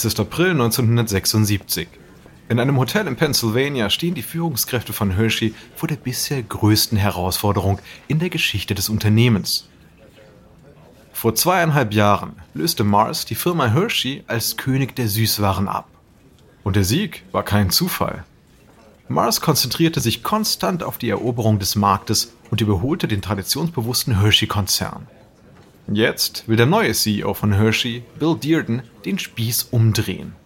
Es ist April 1976. In einem Hotel in Pennsylvania stehen die Führungskräfte von Hershey vor der bisher größten Herausforderung in der Geschichte des Unternehmens. Vor zweieinhalb Jahren löste Mars die Firma Hershey als König der Süßwaren ab. Und der Sieg war kein Zufall. Mars konzentrierte sich konstant auf die Eroberung des Marktes und überholte den traditionsbewussten Hershey-Konzern. Jetzt will der neue CEO von Hershey, Bill Dearden, den Spieß umdrehen.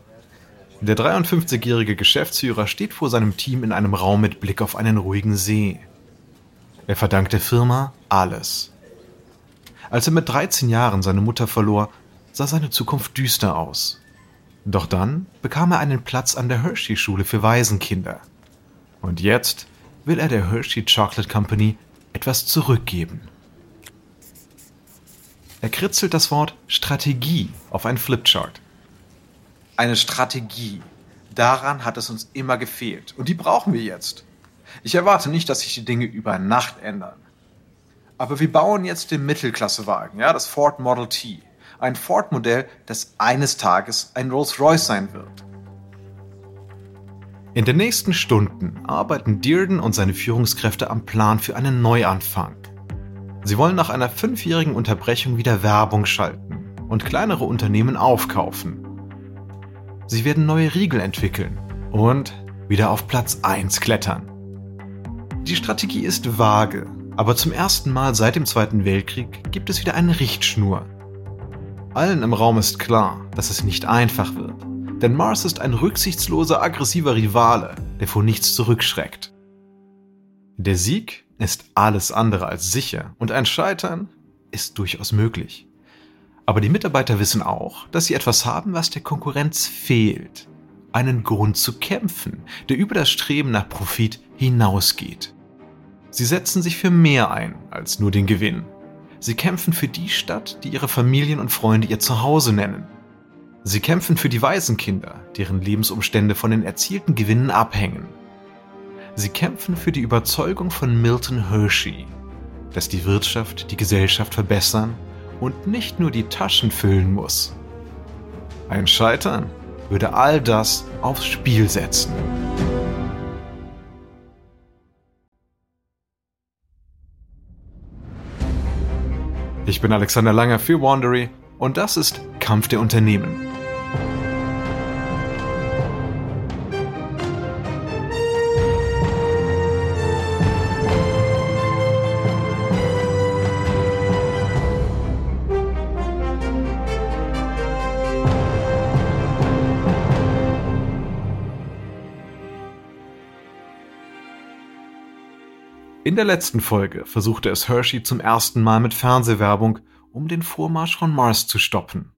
Der 53-jährige Geschäftsführer steht vor seinem Team in einem Raum mit Blick auf einen ruhigen See. Er verdankt der Firma alles. Als er mit 13 Jahren seine Mutter verlor, sah seine Zukunft düster aus. Doch dann bekam er einen Platz an der Hershey-Schule für Waisenkinder. Und jetzt will er der Hershey Chocolate Company etwas zurückgeben. Er kritzelt das Wort Strategie auf ein Flipchart. Eine Strategie. Daran hat es uns immer gefehlt. Und die brauchen wir jetzt. Ich erwarte nicht, dass sich die Dinge über Nacht ändern. Aber wir bauen jetzt den Mittelklassewagen, ja, das Ford Model T. Ein Ford-Modell, das eines Tages ein Rolls-Royce sein wird. In den nächsten Stunden arbeiten Dearden und seine Führungskräfte am Plan für einen Neuanfang. Sie wollen nach einer fünfjährigen Unterbrechung wieder Werbung schalten und kleinere Unternehmen aufkaufen. Sie werden neue Riegel entwickeln und wieder auf Platz 1 klettern. Die Strategie ist vage, aber zum ersten Mal seit dem Zweiten Weltkrieg gibt es wieder eine Richtschnur. Allen im Raum ist klar, dass es nicht einfach wird, denn Mars ist ein rücksichtsloser, aggressiver Rivale, der vor nichts zurückschreckt. Der Sieg ist alles andere als sicher und ein Scheitern ist durchaus möglich. Aber die Mitarbeiter wissen auch, dass sie etwas haben, was der Konkurrenz fehlt. Einen Grund zu kämpfen, der über das Streben nach Profit hinausgeht. Sie setzen sich für mehr ein als nur den Gewinn. Sie kämpfen für die Stadt, die ihre Familien und Freunde ihr Zuhause nennen. Sie kämpfen für die Waisenkinder, deren Lebensumstände von den erzielten Gewinnen abhängen. Sie kämpfen für die Überzeugung von Milton Hershey, dass die Wirtschaft die Gesellschaft verbessern und nicht nur die Taschen füllen muss. Ein Scheitern würde all das aufs Spiel setzen. Ich bin Alexander Langer für Wandery und das ist Kampf der Unternehmen. In der letzten Folge versuchte es Hershey zum ersten Mal mit Fernsehwerbung, um den Vormarsch von Mars zu stoppen.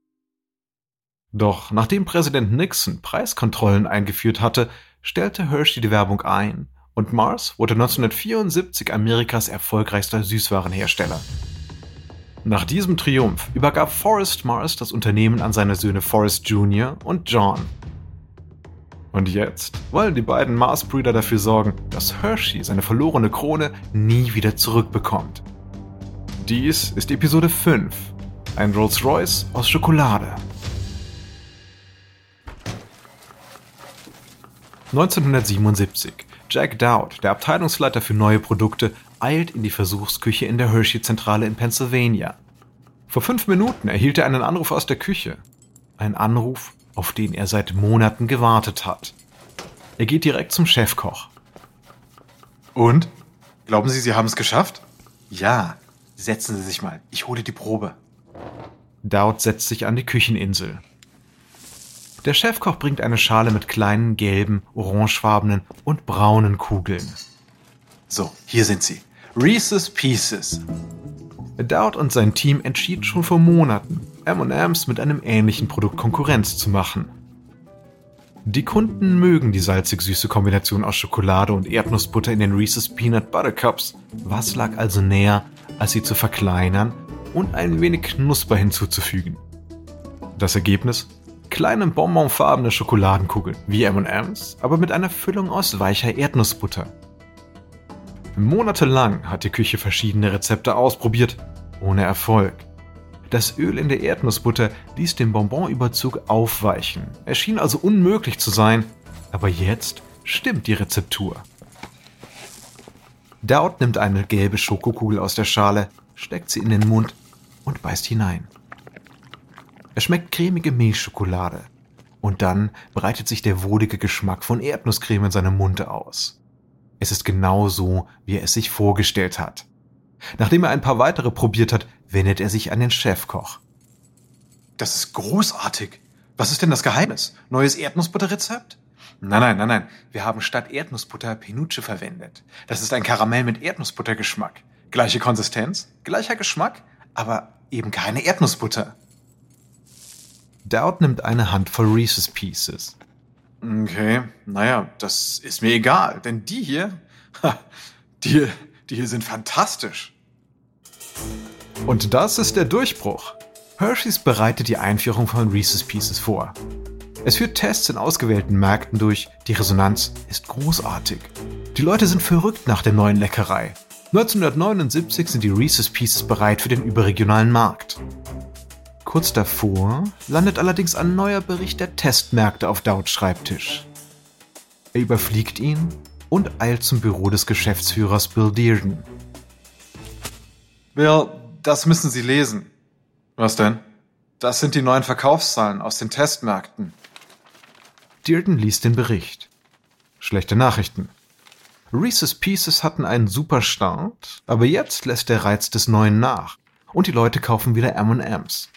Doch nachdem Präsident Nixon Preiskontrollen eingeführt hatte, stellte Hershey die Werbung ein und Mars wurde 1974 Amerikas erfolgreichster Süßwarenhersteller. Nach diesem Triumph übergab Forrest Mars das Unternehmen an seine Söhne Forrest Jr. und John und jetzt wollen die beiden Mars-Brüder dafür sorgen, dass Hershey seine verlorene Krone nie wieder zurückbekommt. Dies ist Episode 5, ein Rolls-Royce aus Schokolade. 1977. Jack Dowd, der Abteilungsleiter für neue Produkte, eilt in die Versuchsküche in der Hershey-Zentrale in Pennsylvania. Vor fünf Minuten erhielt er einen Anruf aus der Küche. Ein Anruf auf den er seit Monaten gewartet hat. Er geht direkt zum Chefkoch. Und? Glauben Sie, Sie haben es geschafft? Ja. Setzen Sie sich mal. Ich hole die Probe. Dowd setzt sich an die Kücheninsel. Der Chefkoch bringt eine Schale mit kleinen gelben, orangefarbenen und braunen Kugeln. So, hier sind sie. Reese's Pieces. Dowd und sein Team entschieden schon vor Monaten, M&M's mit einem ähnlichen Produkt Konkurrenz zu machen. Die Kunden mögen die salzig-süße Kombination aus Schokolade und Erdnussbutter in den Reese's Peanut Butter Cups. Was lag also näher, als sie zu verkleinern und ein wenig Knusper hinzuzufügen? Das Ergebnis? Kleine bonbonfarbene Schokoladenkugeln, wie M&M's, aber mit einer Füllung aus weicher Erdnussbutter. Monatelang hat die Küche verschiedene Rezepte ausprobiert, ohne Erfolg. Das Öl in der Erdnussbutter ließ den Bonbonüberzug aufweichen. Er schien also unmöglich zu sein, aber jetzt stimmt die Rezeptur. Dowd nimmt eine gelbe Schokokugel aus der Schale, steckt sie in den Mund und beißt hinein. Es schmeckt cremige Milchschokolade. Und dann breitet sich der wohlige Geschmack von Erdnusscreme in seinem Mund aus. Es ist genau so, wie er es sich vorgestellt hat. Nachdem er ein paar weitere probiert hat, wendet er sich an den Chefkoch. Das ist großartig. Was ist denn das Geheimnis? Neues Erdnussbutterrezept? Nein, nein, nein, nein. Wir haben statt Erdnussbutter Penuche verwendet. Das ist ein Karamell mit Erdnussbuttergeschmack. Gleiche Konsistenz, gleicher Geschmack, aber eben keine Erdnussbutter. Dowd nimmt eine Handvoll Reese's Pieces. Okay, naja, das ist mir egal, denn die hier, die, die hier sind fantastisch. Und das ist der Durchbruch. Hershey's bereitet die Einführung von Reese's Pieces vor. Es führt Tests in ausgewählten Märkten durch, die Resonanz ist großartig. Die Leute sind verrückt nach der neuen Leckerei. 1979 sind die Reese's Pieces bereit für den überregionalen Markt. Kurz davor landet allerdings ein neuer Bericht der Testmärkte auf Dowds Schreibtisch. Er überfliegt ihn und eilt zum Büro des Geschäftsführers Bill Dearden. Bill, das müssen Sie lesen. Was denn? Das sind die neuen Verkaufszahlen aus den Testmärkten. Dearden liest den Bericht. Schlechte Nachrichten. Reese's Pieces hatten einen super Start, aber jetzt lässt der Reiz des Neuen nach und die Leute kaufen wieder M&M's.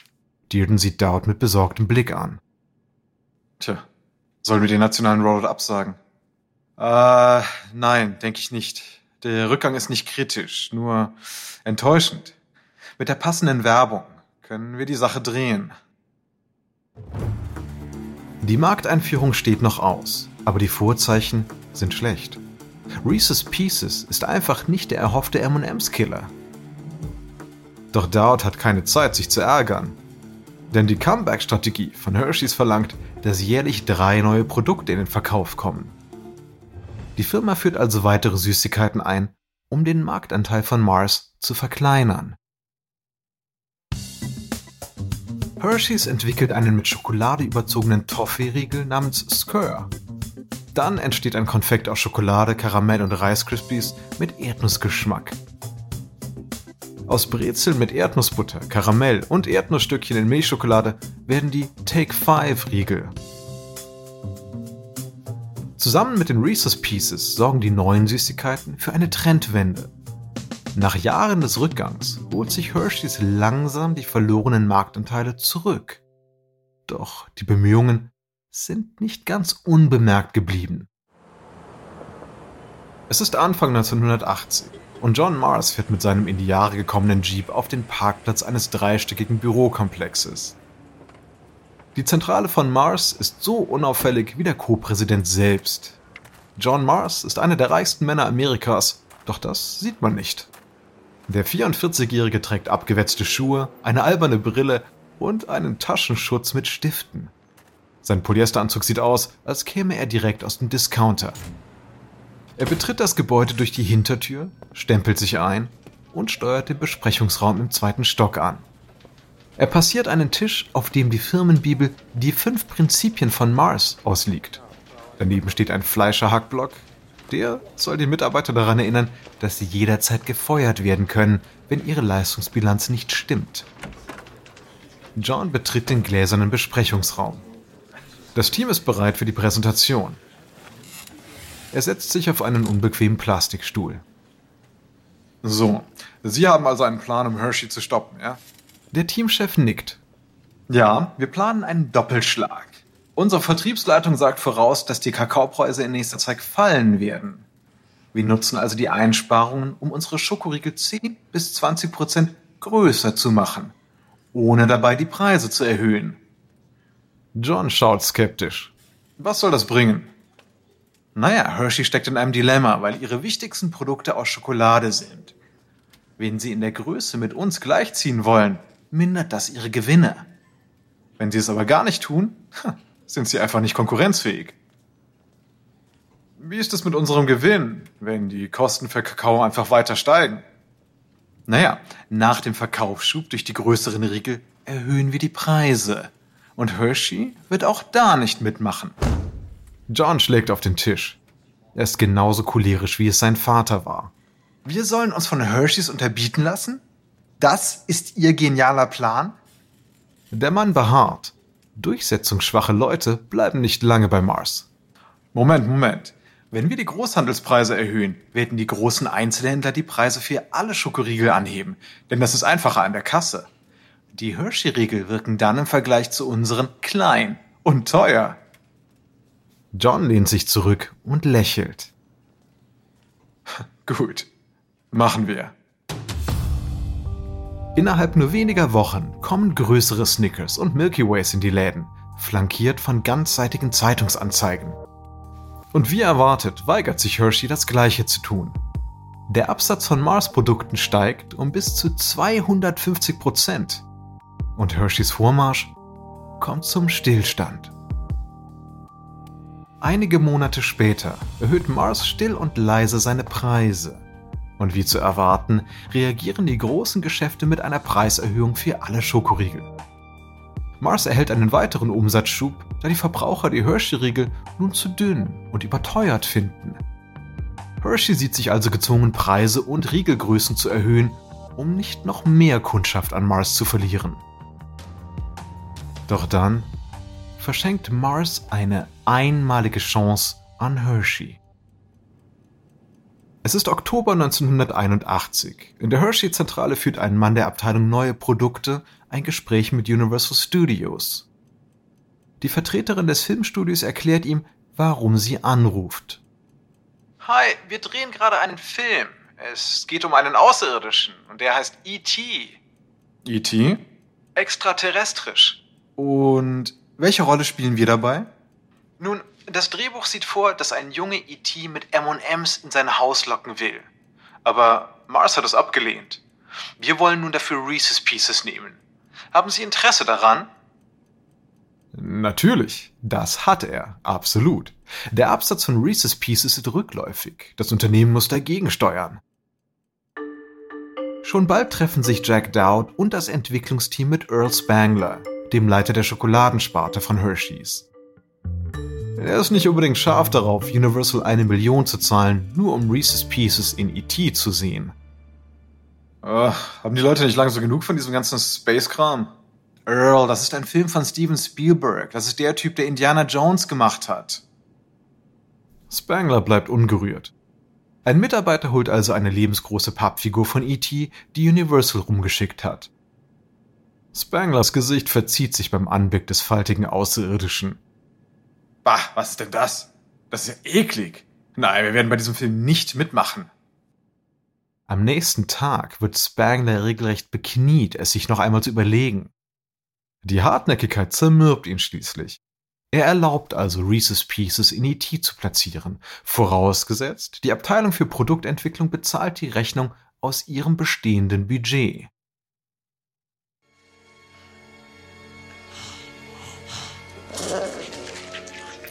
Dearden sieht Dowd mit besorgtem Blick an. Tja, sollen wir den nationalen Rollout absagen? Äh, nein, denke ich nicht. Der Rückgang ist nicht kritisch, nur enttäuschend. Mit der passenden Werbung können wir die Sache drehen. Die Markteinführung steht noch aus, aber die Vorzeichen sind schlecht. Reese's Pieces ist einfach nicht der erhoffte M&M's-Killer. Doch Dowd hat keine Zeit, sich zu ärgern. Denn die Comeback-Strategie von Hershey's verlangt, dass jährlich drei neue Produkte in den Verkauf kommen. Die Firma führt also weitere Süßigkeiten ein, um den Marktanteil von Mars zu verkleinern. Hershey's entwickelt einen mit Schokolade überzogenen Toffee-Riegel namens Skr. Dann entsteht ein Konfekt aus Schokolade, Karamell und Rice Krispies mit Erdnussgeschmack. Aus Brezeln mit Erdnussbutter, Karamell und Erdnussstückchen in Milchschokolade werden die Take 5 Riegel. Zusammen mit den Reese's Pieces sorgen die neuen Süßigkeiten für eine Trendwende. Nach Jahren des Rückgangs holt sich Hershey's langsam die verlorenen Marktanteile zurück. Doch die Bemühungen sind nicht ganz unbemerkt geblieben. Es ist Anfang 1980 und John Mars fährt mit seinem in die Jahre gekommenen Jeep auf den Parkplatz eines dreistöckigen Bürokomplexes. Die Zentrale von Mars ist so unauffällig wie der Co-Präsident selbst. John Mars ist einer der reichsten Männer Amerikas, doch das sieht man nicht. Der 44-Jährige trägt abgewetzte Schuhe, eine alberne Brille und einen Taschenschutz mit Stiften. Sein Polyesteranzug sieht aus, als käme er direkt aus dem Discounter. Er betritt das Gebäude durch die Hintertür, stempelt sich ein und steuert den Besprechungsraum im zweiten Stock an. Er passiert einen Tisch, auf dem die Firmenbibel Die fünf Prinzipien von Mars ausliegt. Daneben steht ein Fleischerhackblock. Der soll die Mitarbeiter daran erinnern, dass sie jederzeit gefeuert werden können, wenn ihre Leistungsbilanz nicht stimmt. John betritt den gläsernen Besprechungsraum. Das Team ist bereit für die Präsentation. Er setzt sich auf einen unbequemen Plastikstuhl. So, Sie haben also einen Plan, um Hershey zu stoppen, ja? Der Teamchef nickt. Ja, wir planen einen Doppelschlag. Unsere Vertriebsleitung sagt voraus, dass die Kakaopreise in nächster Zeit fallen werden. Wir nutzen also die Einsparungen, um unsere Schokoriegel 10 bis 20 Prozent größer zu machen, ohne dabei die Preise zu erhöhen. John schaut skeptisch. Was soll das bringen? Naja, Hershey steckt in einem Dilemma, weil ihre wichtigsten Produkte aus Schokolade sind. Wenn sie in der Größe mit uns gleichziehen wollen, mindert das ihre Gewinne. Wenn sie es aber gar nicht tun, sind sie einfach nicht konkurrenzfähig. Wie ist es mit unserem Gewinn, wenn die Kosten für Kakao einfach weiter steigen? Naja, nach dem Verkaufsschub durch die größeren Riegel erhöhen wir die Preise. Und Hershey wird auch da nicht mitmachen. John schlägt auf den Tisch. Er ist genauso cholerisch, wie es sein Vater war. Wir sollen uns von Hersheys unterbieten lassen? Das ist Ihr genialer Plan? Der Mann beharrt. Durchsetzungsschwache Leute bleiben nicht lange bei Mars. Moment, Moment. Wenn wir die Großhandelspreise erhöhen, werden die großen Einzelhändler die Preise für alle Schokoriegel anheben, denn das ist einfacher an der Kasse. Die Hershey-Riegel wirken dann im Vergleich zu unseren klein und teuer. John lehnt sich zurück und lächelt. Gut, machen wir. Innerhalb nur weniger Wochen kommen größere Snickers und Milky Ways in die Läden, flankiert von ganzseitigen Zeitungsanzeigen. Und wie erwartet, weigert sich Hershey das Gleiche zu tun. Der Absatz von Mars-Produkten steigt um bis zu 250 Prozent. Und Hersheys Vormarsch kommt zum Stillstand. Einige Monate später erhöht Mars still und leise seine Preise. Und wie zu erwarten, reagieren die großen Geschäfte mit einer Preiserhöhung für alle Schokoriegel. Mars erhält einen weiteren Umsatzschub, da die Verbraucher die Hershey-Riegel nun zu dünn und überteuert finden. Hershey sieht sich also gezwungen, Preise und Riegelgrößen zu erhöhen, um nicht noch mehr Kundschaft an Mars zu verlieren. Doch dann verschenkt Mars eine einmalige Chance an Hershey. Es ist Oktober 1981. In der Hershey-Zentrale führt ein Mann der Abteilung Neue Produkte ein Gespräch mit Universal Studios. Die Vertreterin des Filmstudios erklärt ihm, warum sie anruft. Hi, wir drehen gerade einen Film. Es geht um einen Außerirdischen und der heißt E.T. E.T.? Extraterrestrisch. Und welche Rolle spielen wir dabei? Nun, das Drehbuch sieht vor, dass ein Junge E.T. mit M&Ms in sein Haus locken will. Aber Mars hat es abgelehnt. Wir wollen nun dafür Reese's Pieces nehmen. Haben Sie Interesse daran? Natürlich, das hat er, absolut. Der Absatz von Reese's Pieces ist rückläufig. Das Unternehmen muss dagegen steuern. Schon bald treffen sich Jack Dowd und das Entwicklungsteam mit Earl Spangler, dem Leiter der Schokoladensparte von Hershey's. Er ist nicht unbedingt scharf darauf, Universal eine Million zu zahlen, nur um Reese's Pieces in E.T. zu sehen. Uh, haben die Leute nicht langsam genug von diesem ganzen Space-Kram? Earl, das ist ein Film von Steven Spielberg. Das ist der Typ, der Indiana Jones gemacht hat. Spangler bleibt ungerührt. Ein Mitarbeiter holt also eine lebensgroße Pappfigur von E.T., die Universal rumgeschickt hat. Spanglers Gesicht verzieht sich beim Anblick des faltigen Außerirdischen. Bah, was ist denn das? Das ist ja eklig. Nein, wir werden bei diesem Film nicht mitmachen. Am nächsten Tag wird Spangler regelrecht bekniet, es sich noch einmal zu überlegen. Die Hartnäckigkeit zermürbt ihn schließlich. Er erlaubt also Reese's Pieces in E.T. zu platzieren, vorausgesetzt, die Abteilung für Produktentwicklung bezahlt die Rechnung aus ihrem bestehenden Budget.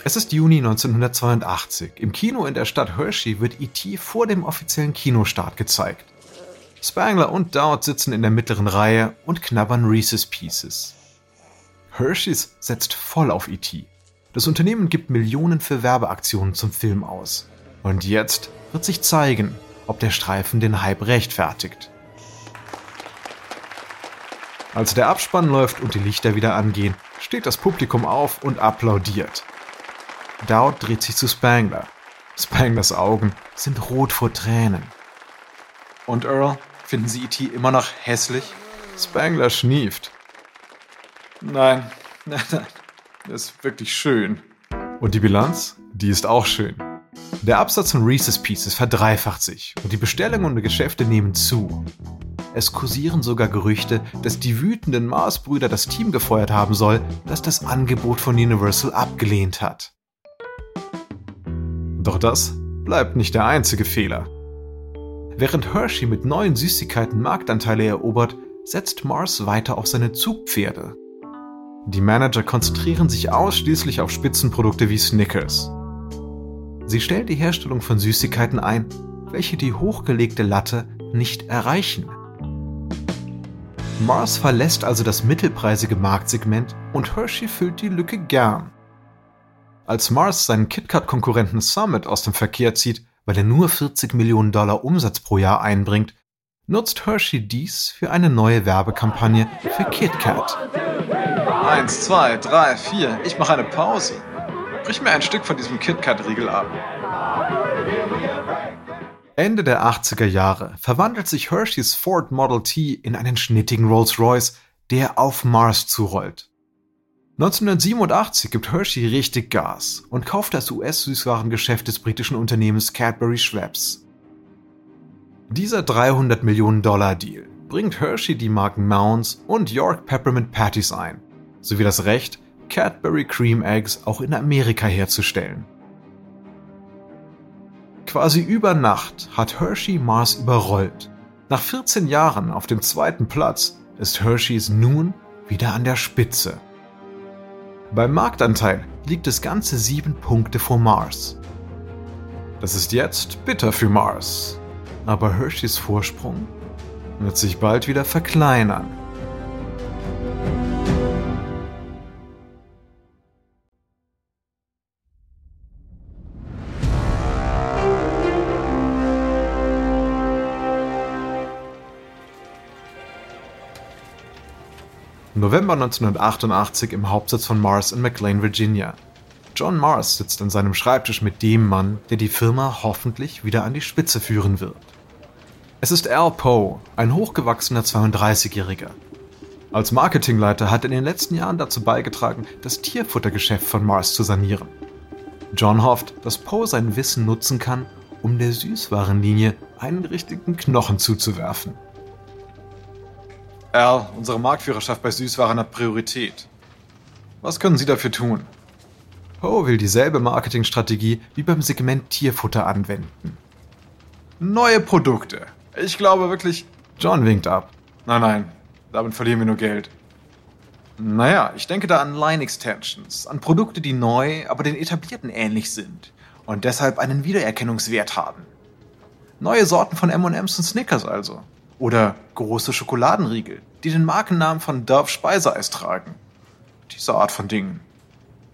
Es ist Juni 1982. Im Kino in der Stadt Hershey wird E.T. vor dem offiziellen Kinostart gezeigt. Spangler und Dowd sitzen in der mittleren Reihe und knabbern Reese's Pieces. Hershey's setzt voll auf E.T. Das Unternehmen gibt Millionen für Werbeaktionen zum Film aus. Und jetzt wird sich zeigen, ob der Streifen den Hype rechtfertigt. Als der Abspann läuft und die Lichter wieder angehen, steht das Publikum auf und applaudiert. Dowd dreht sich zu Spangler. Spanglers Augen sind rot vor Tränen. Und Earl, finden Sie E.T. immer noch hässlich? Spangler schnieft. Nein, nein, nein. Das ist wirklich schön. Und die Bilanz? Die ist auch schön. Der Absatz von Reese's Pieces verdreifacht sich und die Bestellungen und Geschäfte nehmen zu. Es kursieren sogar Gerüchte, dass die wütenden Mars-Brüder das Team gefeuert haben soll, das das Angebot von Universal abgelehnt hat. Doch das bleibt nicht der einzige Fehler. Während Hershey mit neuen Süßigkeiten Marktanteile erobert, setzt Mars weiter auf seine Zugpferde. Die Manager konzentrieren sich ausschließlich auf Spitzenprodukte wie Snickers. Sie stellen die Herstellung von Süßigkeiten ein, welche die hochgelegte Latte nicht erreichen. Mars verlässt also das mittelpreisige Marktsegment und Hershey füllt die Lücke gern. Als Mars seinen KitKat-Konkurrenten Summit aus dem Verkehr zieht, weil er nur 40 Millionen Dollar Umsatz pro Jahr einbringt, nutzt Hershey dies für eine neue Werbekampagne für KitKat. Eins, zwei, drei, vier. Ich mache eine Pause. Brich mir ein Stück von diesem KitKat-Riegel ab. Ende der 80er Jahre verwandelt sich Hersheys Ford Model T in einen schnittigen Rolls-Royce, der auf Mars zurollt. 1987 gibt Hershey richtig Gas und kauft das US-Süßwarengeschäft des britischen Unternehmens Cadbury Schweppes. Dieser 300 Millionen Dollar Deal bringt Hershey die Marken Mounds und York Peppermint Patties ein, sowie das Recht, Cadbury Cream Eggs auch in Amerika herzustellen. Quasi über Nacht hat Hershey Mars überrollt. Nach 14 Jahren auf dem zweiten Platz ist Hershey's nun wieder an der Spitze. Beim Marktanteil liegt es ganze sieben Punkte vor Mars. Das ist jetzt bitter für Mars, aber Hershey's Vorsprung wird sich bald wieder verkleinern. November 1988 im Hauptsitz von Mars in McLean, Virginia. John Mars sitzt an seinem Schreibtisch mit dem Mann, der die Firma hoffentlich wieder an die Spitze führen wird. Es ist Al Poe, ein hochgewachsener 32-Jähriger. Als Marketingleiter hat er in den letzten Jahren dazu beigetragen, das Tierfuttergeschäft von Mars zu sanieren. John hofft, dass Poe sein Wissen nutzen kann, um der Süßwarenlinie einen richtigen Knochen zuzuwerfen. Al, unsere Marktführerschaft bei Süßwaren hat Priorität. Was können Sie dafür tun? Poe will dieselbe Marketingstrategie wie beim Segment Tierfutter anwenden. Neue Produkte. Ich glaube wirklich. John winkt ab. Nein, nein, damit verlieren wir nur Geld. Naja, ich denke da an Line Extensions, an Produkte, die neu, aber den etablierten ähnlich sind und deshalb einen Wiedererkennungswert haben. Neue Sorten von M&M's und Snickers also. Oder große Schokoladenriegel, die den Markennamen von Dove Speiseeis tragen. Diese Art von Dingen.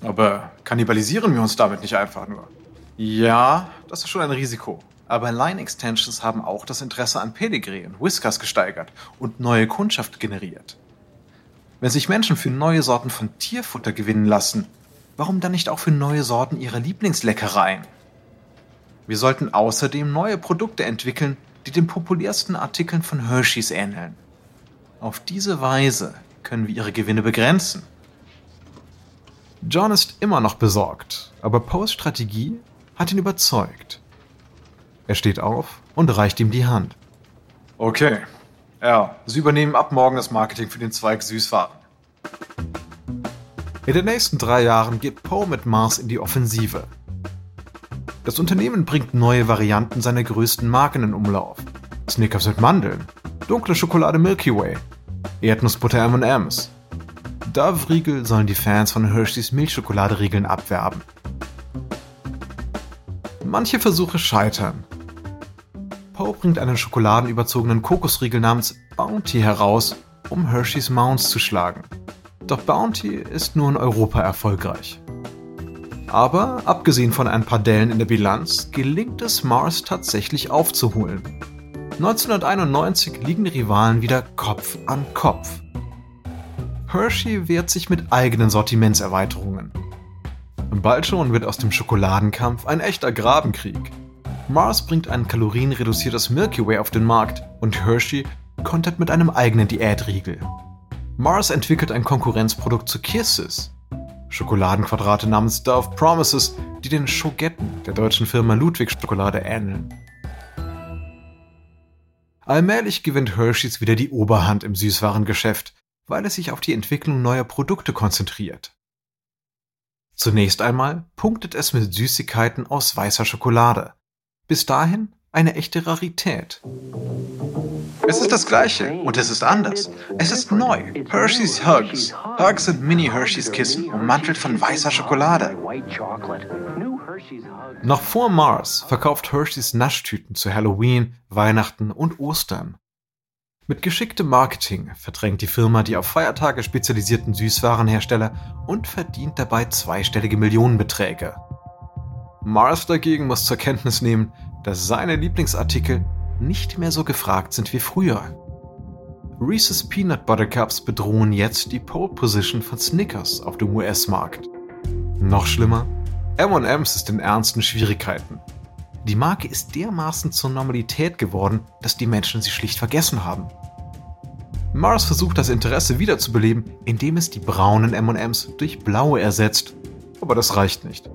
Aber kannibalisieren wir uns damit nicht einfach nur? Ja, das ist schon ein Risiko. Aber Line Extensions haben auch das Interesse an Pedigree und Whiskers gesteigert und neue Kundschaft generiert. Wenn sich Menschen für neue Sorten von Tierfutter gewinnen lassen, warum dann nicht auch für neue Sorten ihrer Lieblingsleckereien? Wir sollten außerdem neue Produkte entwickeln, die den populärsten Artikeln von Hershey's ähneln. Auf diese Weise können wir ihre Gewinne begrenzen. John ist immer noch besorgt, aber Poes Strategie hat ihn überzeugt. Er steht auf und reicht ihm die Hand. Okay. Ja, Sie übernehmen ab morgen das Marketing für den Zweig Süßwaren. In den nächsten drei Jahren geht Poe mit Mars in die Offensive. Das Unternehmen bringt neue Varianten seiner größten Marken in Umlauf. Snickers mit Mandeln, dunkle Schokolade Milky Way, Erdnussbutter M&M's. Dove-Riegel sollen die Fans von Hershey's Milchschokoladeriegeln abwerben. Manche Versuche scheitern. Poe bringt einen schokoladenüberzogenen Kokosriegel namens Bounty heraus, um Hershey's Mounds zu schlagen. Doch Bounty ist nur in Europa erfolgreich. Aber abgesehen von ein paar Dellen in der Bilanz gelingt es Mars tatsächlich aufzuholen. 1991 liegen die Rivalen wieder Kopf an Kopf. Hershey wehrt sich mit eigenen Sortimentserweiterungen. Bald schon wird aus dem Schokoladenkampf ein echter Grabenkrieg. Mars bringt ein kalorienreduziertes Milky Way auf den Markt und Hershey kontert mit einem eigenen Diätriegel. Mars entwickelt ein Konkurrenzprodukt zu Kisses, Schokoladenquadrate namens Dove Promises, die den Schogetten der deutschen Firma Ludwig Schokolade ähneln. Allmählich gewinnt Hershey's wieder die Oberhand im Süßwarengeschäft, weil es sich auf die Entwicklung neuer Produkte konzentriert. Zunächst einmal punktet es mit Süßigkeiten aus weißer Schokolade. Bis dahin eine echte Rarität. Es ist das Gleiche und es ist anders. Es ist neu. Hershey's Hugs. Hugs sind Mini-Hershey's Kissen, ummantelt von weißer Schokolade. Noch vor Mars verkauft Hershey's Naschtüten zu Halloween, Weihnachten und Ostern. Mit geschicktem Marketing verdrängt die Firma die auf Feiertage spezialisierten Süßwarenhersteller und verdient dabei zweistellige Millionenbeträge. Mars dagegen muss zur Kenntnis nehmen, dass seine Lieblingsartikel nicht mehr so gefragt sind wie früher. Reese's Peanut Butter Cups bedrohen jetzt die Pole Position von Snickers auf dem US-Markt. Noch schlimmer, M&M's ist in ernsten Schwierigkeiten. Die Marke ist dermaßen zur Normalität geworden, dass die Menschen sie schlicht vergessen haben. Mars versucht das Interesse wiederzubeleben, indem es die braunen M&M's durch blaue ersetzt. Aber das reicht nicht.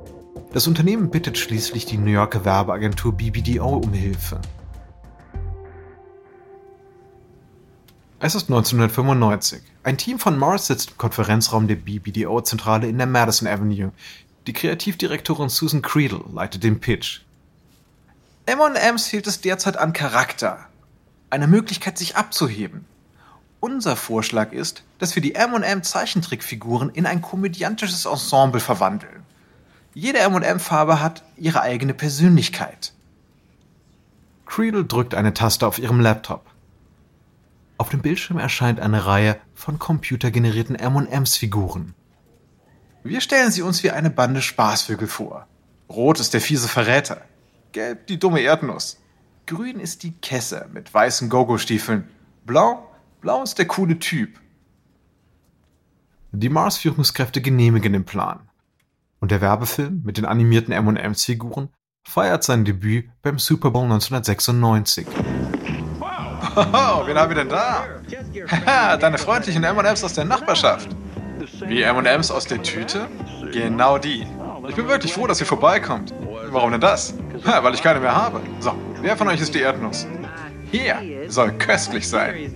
Das Unternehmen bittet schließlich die New Yorker Werbeagentur BBDO um Hilfe. Es ist 1995. Ein Team von Mars sitzt im Konferenzraum der BBDO-Zentrale in der Madison Avenue. Die Kreativdirektorin Susan Creedle leitet den Pitch. M&M's fehlt es derzeit an Charakter. Eine Möglichkeit, sich abzuheben. Unser Vorschlag ist, dass wir die M&M Zeichentrickfiguren in ein komödiantisches Ensemble verwandeln. Jede M&M-Farbe hat ihre eigene Persönlichkeit. Creedle drückt eine Taste auf ihrem Laptop. Auf dem Bildschirm erscheint eine Reihe von computergenerierten M&M's-Figuren. Wir stellen sie uns wie eine Bande Spaßvögel vor. Rot ist der fiese Verräter. Gelb die dumme Erdnuss. Grün ist die Kesse mit weißen Gogo-Stiefeln. Blau, blau ist der coole Typ. Die Mars-Führungskräfte genehmigen den Plan. Und der Werbefilm mit den animierten M&M's-Figuren feiert sein Debüt beim Super Bowl 1996. Wow, wen haben wir denn da? Haha, deine freundlichen M&M's aus der Nachbarschaft. Wie M&M's aus der Tüte? Genau die. Ich bin wirklich froh, dass ihr vorbeikommt. Warum denn das? Ha, weil ich keine mehr habe. So, wer von euch ist die Erdnuss? Hier, soll köstlich sein.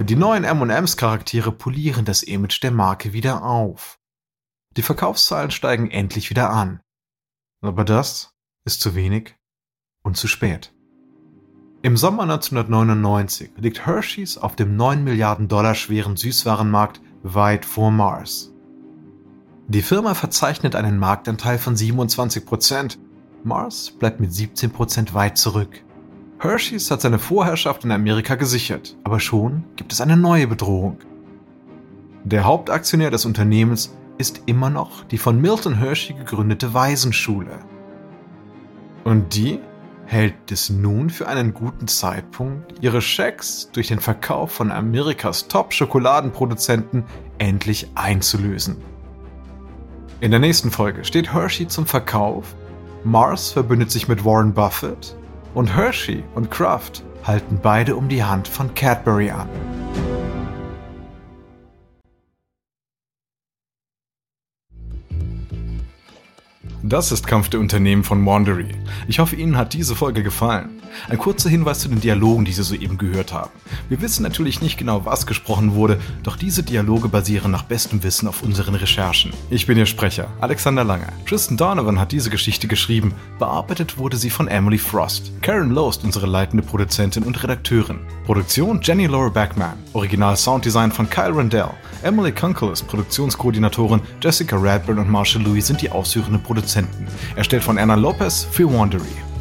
Die neuen M&M's Charaktere polieren das Image der Marke wieder auf. Die Verkaufszahlen steigen endlich wieder an. Aber das ist zu wenig und zu spät. Im Sommer 1999 liegt Hershey's auf dem 9 Milliarden Dollar schweren Süßwarenmarkt weit vor Mars. Die Firma verzeichnet einen Marktanteil von 27 Prozent. Mars bleibt mit 17 Prozent weit zurück. Hershey's hat seine Vorherrschaft in Amerika gesichert, aber schon gibt es eine neue Bedrohung. Der Hauptaktionär des Unternehmens ist immer noch die von Milton Hershey gegründete Waisenschule. Und die hält es nun für einen guten Zeitpunkt, ihre Schecks durch den Verkauf von Amerikas Top-Schokoladenproduzenten endlich einzulösen. In der nächsten Folge steht Hershey zum Verkauf, Mars verbündet sich mit Warren Buffett und Hershey und Kraft halten beide um die Hand von Cadbury an. Das ist Kampf der Unternehmen von Wandery. Ich hoffe, Ihnen hat diese Folge gefallen. Ein kurzer Hinweis zu den Dialogen, die Sie soeben gehört haben. Wir wissen natürlich nicht genau, was gesprochen wurde, doch diese Dialoge basieren nach bestem Wissen auf unseren Recherchen. Ich bin Ihr Sprecher, Alexander Lange. Tristan Donovan hat diese Geschichte geschrieben. Bearbeitet wurde sie von Emily Frost. Karen Loest, unsere leitende Produzentin und Redakteurin. Produktion Jenny Laura Backman. Original Sounddesign von Kyle Rendell. Emily Kunkel ist Produktionskoordinatorin. Jessica Radburn und Marshall Louis sind die ausführenden Produzenten. Erstellt von Anna Lopez für Wandery.